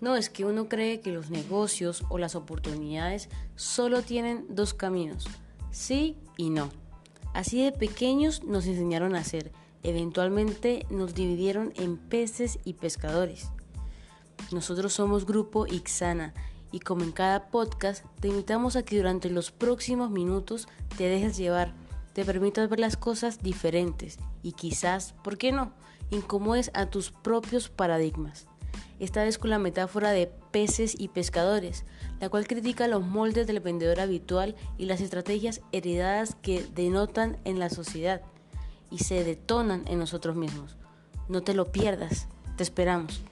No, es que uno cree que los negocios o las oportunidades solo tienen dos caminos, sí y no. Así de pequeños nos enseñaron a hacer, eventualmente nos dividieron en peces y pescadores. Nosotros somos Grupo Ixana y como en cada podcast te invitamos a que durante los próximos minutos te dejes llevar, te permitas ver las cosas diferentes y quizás, ¿por qué no?, incomodes a tus propios paradigmas esta vez con la metáfora de peces y pescadores, la cual critica los moldes del vendedor habitual y las estrategias heredadas que denotan en la sociedad y se detonan en nosotros mismos. No te lo pierdas, te esperamos.